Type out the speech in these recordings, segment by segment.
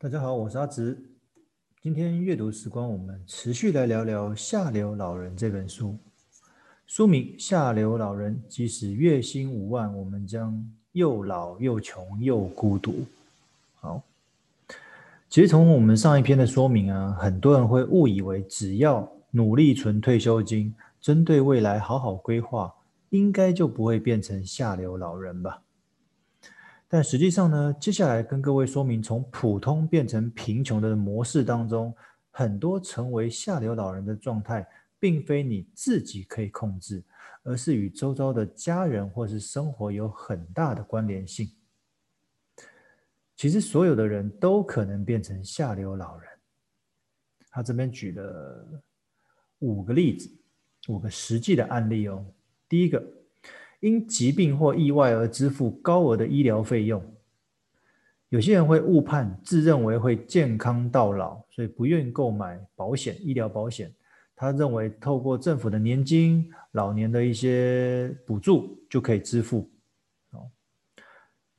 大家好，我是阿直。今天阅读时光，我们持续来聊聊《下流老人》这本书。书名《下流老人》，即使月薪五万，我们将又老又穷又孤独。好，其实从我们上一篇的说明啊，很多人会误以为只要努力存退休金，针对未来好好规划，应该就不会变成下流老人吧。但实际上呢，接下来跟各位说明，从普通变成贫穷的模式当中，很多成为下流老人的状态，并非你自己可以控制，而是与周遭的家人或是生活有很大的关联性。其实所有的人都可能变成下流老人。他这边举了五个例子，五个实际的案例哦。第一个。因疾病或意外而支付高额的医疗费用，有些人会误判，自认为会健康到老，所以不愿购买保险、医疗保险。他认为透过政府的年金、老年的一些补助就可以支付。哦，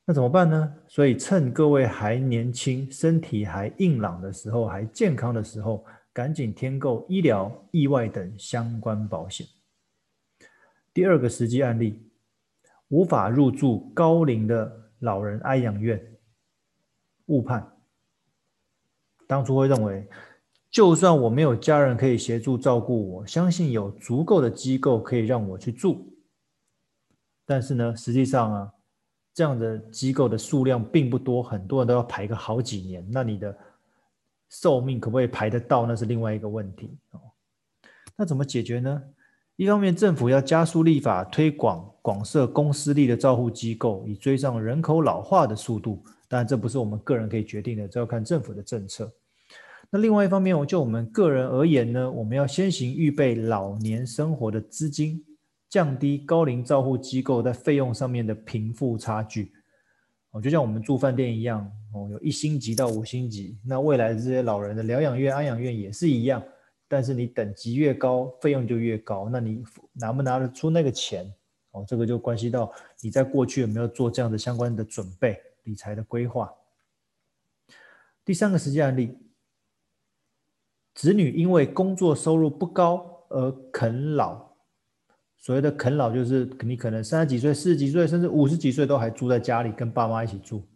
那怎么办呢？所以趁各位还年轻、身体还硬朗的时候，还健康的时候，赶紧添购医疗、意外等相关保险。第二个实际案例。无法入住高龄的老人安养院，误判。当初会认为，就算我没有家人可以协助照顾我，相信有足够的机构可以让我去住。但是呢，实际上啊，这样的机构的数量并不多，很多人都要排个好几年。那你的寿命可不可以排得到？那是另外一个问题哦。那怎么解决呢？一方面，政府要加速立法推广广设公私立的照护机构，以追上人口老化的速度。当然，这不是我们个人可以决定的，这要看政府的政策。那另外一方面，我就我们个人而言呢，我们要先行预备老年生活的资金，降低高龄照护机构在费用上面的贫富差距。哦，就像我们住饭店一样，哦，有一星级到五星级，那未来的这些老人的疗养院、安养院也是一样。但是你等级越高，费用就越高。那你拿不拿得出那个钱？哦，这个就关系到你在过去有没有做这样的相关的准备、理财的规划。第三个实际案例，子女因为工作收入不高而啃老。所谓的啃老，就是你可能三十几岁、四十几岁，甚至五十几岁都还住在家里，跟爸妈一起住。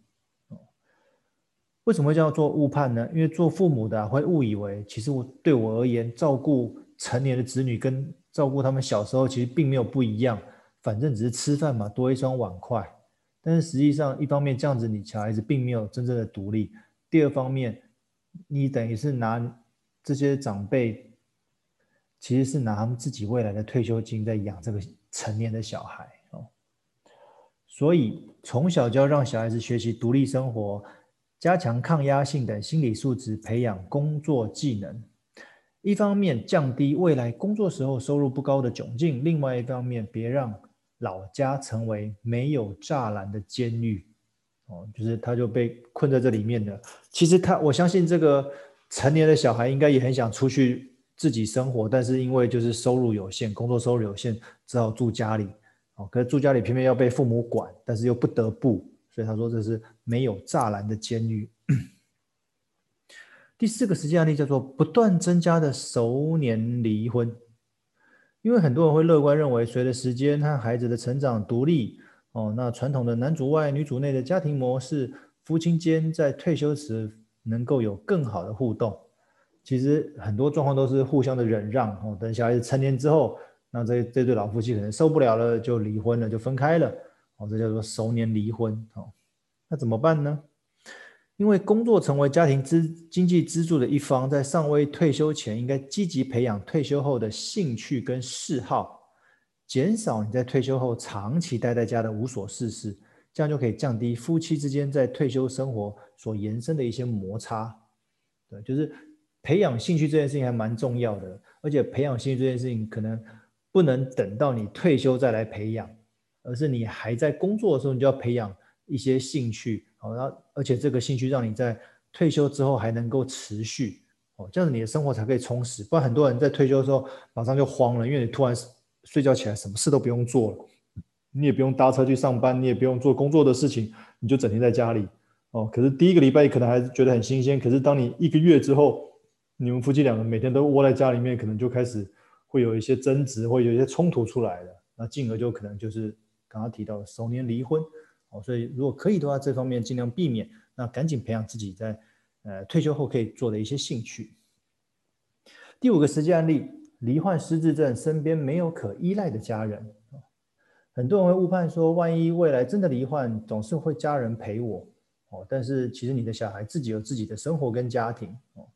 为什么叫做误判呢？因为做父母的，会误以为，其实我对我而言，照顾成年的子女跟照顾他们小时候其实并没有不一样，反正只是吃饭嘛，多一双碗筷。但是实际上，一方面这样子，你小孩子并没有真正的独立；第二方面，你等于是拿这些长辈，其实是拿他们自己未来的退休金在养这个成年的小孩哦。所以从小就要让小孩子学习独立生活。加强抗压性等心理素质，培养工作技能。一方面降低未来工作时候收入不高的窘境，另外一方面别让老家成为没有栅栏的监狱。哦，就是他就被困在这里面的。其实他，我相信这个成年的小孩应该也很想出去自己生活，但是因为就是收入有限，工作收入有限，只好住家里。哦，可是住家里偏偏要被父母管，但是又不得不。所以他说这是没有栅栏的监狱。第四个实际案例叫做不断增加的熟年离婚，因为很多人会乐观认为，随着时间和孩子的成长独立，哦，那传统的男主外女主内的家庭模式，夫妻间在退休时能够有更好的互动。其实很多状况都是互相的忍让，哦，等小孩子成年之后，那这这对老夫妻可能受不了了，就离婚了，就分开了。哦，这叫做熟年离婚。哦，那怎么办呢？因为工作成为家庭支经济支柱的一方，在尚未退休前，应该积极培养退休后的兴趣跟嗜好，减少你在退休后长期待在家的无所事事，这样就可以降低夫妻之间在退休生活所延伸的一些摩擦。对，就是培养兴趣这件事情还蛮重要的，而且培养兴趣这件事情可能不能等到你退休再来培养。而是你还在工作的时候，你就要培养一些兴趣，好，然后而且这个兴趣让你在退休之后还能够持续，哦，这样子你的生活才可以充实。不然很多人在退休的时候马上就慌了，因为你突然睡觉起来什么事都不用做了，你也不用搭车去上班，你也不用做工作的事情，你就整天在家里，哦，可是第一个礼拜可能还是觉得很新鲜，可是当你一个月之后，你们夫妻两个每天都窝在家里面，可能就开始会有一些争执，会有一些冲突出来的，那进而就可能就是刚刚提到的熟年离婚。所以如果可以的话，这方面尽量避免，那赶紧培养自己在呃退休后可以做的一些兴趣。第五个实际案例，罹患失智症，身边没有可依赖的家人。很多人会误判说，万一未来真的罹患，总是会家人陪我。哦，但是其实你的小孩自己有自己的生活跟家庭。哦，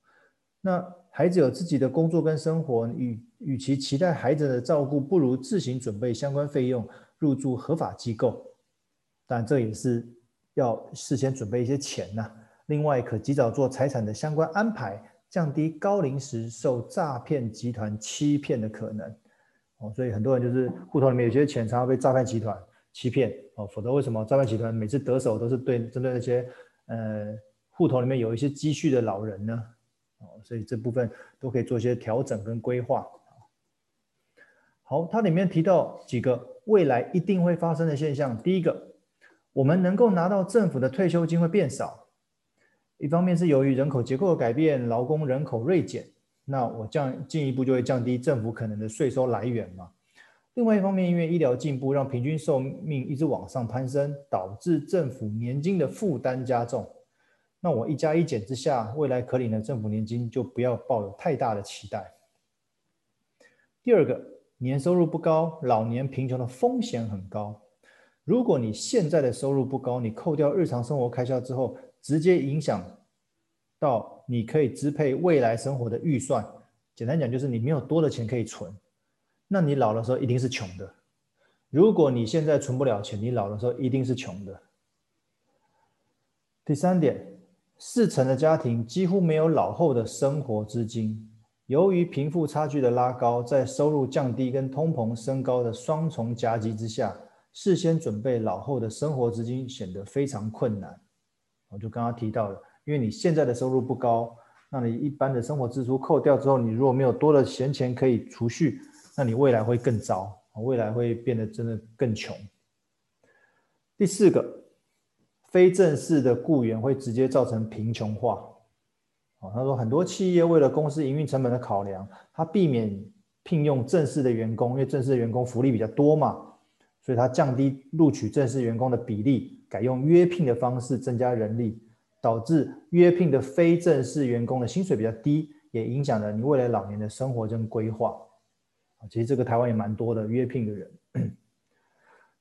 那孩子有自己的工作跟生活，与与其期待孩子的照顾，不如自行准备相关费用，入住合法机构。但这也是要事先准备一些钱呐。另外，可及早做财产的相关安排。降低高龄时受诈骗集团欺骗的可能哦，所以很多人就是户头里面有些钱常常被诈骗集团欺骗哦，否则为什么诈骗集团每次得手都是对针对那些呃户头里面有一些积蓄的老人呢？哦，所以这部分都可以做一些调整跟规划。好，它里面提到几个未来一定会发生的现象，第一个，我们能够拿到政府的退休金会变少。一方面是由于人口结构的改变，劳工人口锐减，那我降进一步就会降低政府可能的税收来源嘛。另外一方面，因为医疗进步，让平均寿命一直往上攀升，导致政府年金的负担加重。那我一加一减之下，未来可领的政府年金就不要抱有太大的期待。第二个，年收入不高，老年贫穷的风险很高。如果你现在的收入不高，你扣掉日常生活开销之后，直接影响到你可以支配未来生活的预算。简单讲，就是你没有多的钱可以存，那你老的时候一定是穷的。如果你现在存不了钱，你老的时候一定是穷的。第三点，四成的家庭几乎没有老后的生活资金。由于贫富差距的拉高，在收入降低跟通膨升高的双重夹击之下，事先准备老后的生活资金显得非常困难。我就刚刚提到了，因为你现在的收入不高，那你一般的生活支出扣掉之后，你如果没有多的闲钱可以储蓄，那你未来会更糟，未来会变得真的更穷。第四个，非正式的雇员会直接造成贫穷化。哦，他说很多企业为了公司营运成本的考量，他避免聘用正式的员工，因为正式的员工福利比较多嘛，所以他降低录取正式员工的比例。改用约聘的方式增加人力，导致约聘的非正式员工的薪水比较低，也影响了你未来老年的生活跟规划。其实这个台湾也蛮多的约聘的人。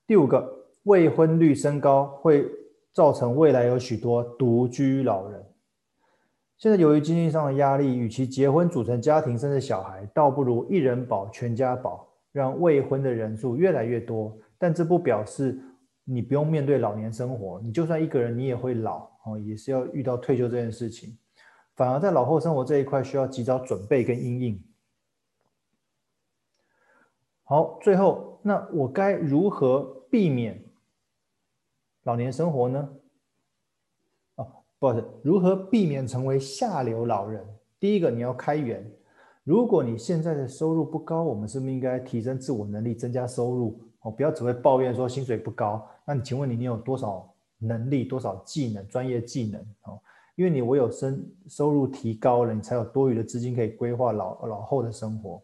第五个，未婚率升高会造成未来有许多独居老人。现在由于经济上的压力，与其结婚组成家庭甚至小孩，倒不如一人保全家保，让未婚的人数越来越多。但这不表示。你不用面对老年生活，你就算一个人，你也会老哦，也是要遇到退休这件事情。反而在老后生活这一块，需要及早准备跟因应。好，最后，那我该如何避免老年生活呢？哦，不好意思，如何避免成为下流老人？第一个，你要开源。如果你现在的收入不高，我们是不是应该提升自我能力，增加收入？不要只会抱怨说薪水不高。那你请问你，你有多少能力、多少技能、专业技能？哦，因为你唯有生收入提高了，你才有多余的资金可以规划老老后的生活。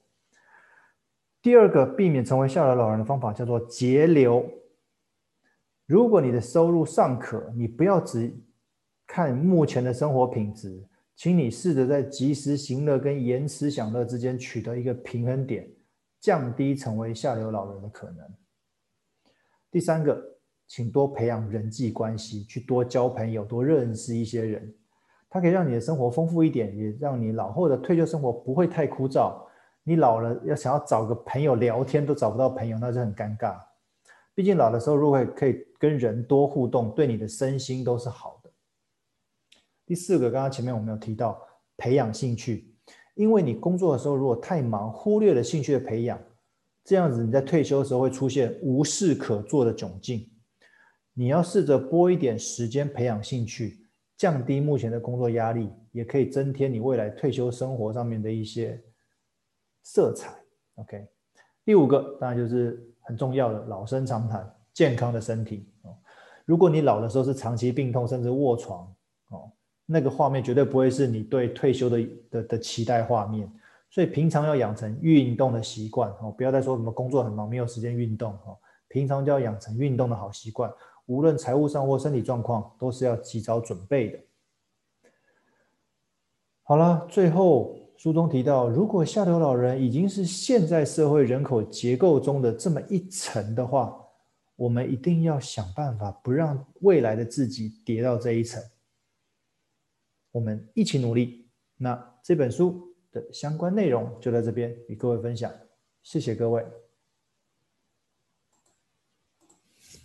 第二个，避免成为下流老人的方法叫做节流。如果你的收入尚可，你不要只看目前的生活品质，请你试着在及时行乐跟延迟享乐之间取得一个平衡点，降低成为下流老人的可能。第三个。请多培养人际关系，去多交朋友，多认识一些人，它可以让你的生活丰富一点，也让你老后的退休生活不会太枯燥。你老了要想要找个朋友聊天都找不到朋友，那就很尴尬。毕竟老的时候如果可以跟人多互动，对你的身心都是好的。第四个，刚刚前面我们有提到培养兴趣，因为你工作的时候如果太忙，忽略了兴趣的培养，这样子你在退休的时候会出现无事可做的窘境。你要试着拨一点时间培养兴趣，降低目前的工作压力，也可以增添你未来退休生活上面的一些色彩。OK，第五个当然就是很重要的老生常谈，健康的身体哦。如果你老的时候是长期病痛，甚至卧床，哦，那个画面绝对不会是你对退休的的的期待画面。所以平常要养成运动的习惯哦，不要再说什么工作很忙没有时间运动哦，平常就要养成运动的好习惯，无论财务上或身体状况都是要及早准备的。好了，最后书中提到，如果下流老人已经是现在社会人口结构中的这么一层的话，我们一定要想办法不让未来的自己跌到这一层。我们一起努力。那这本书的相关内容就在这边与各位分享，谢谢各位。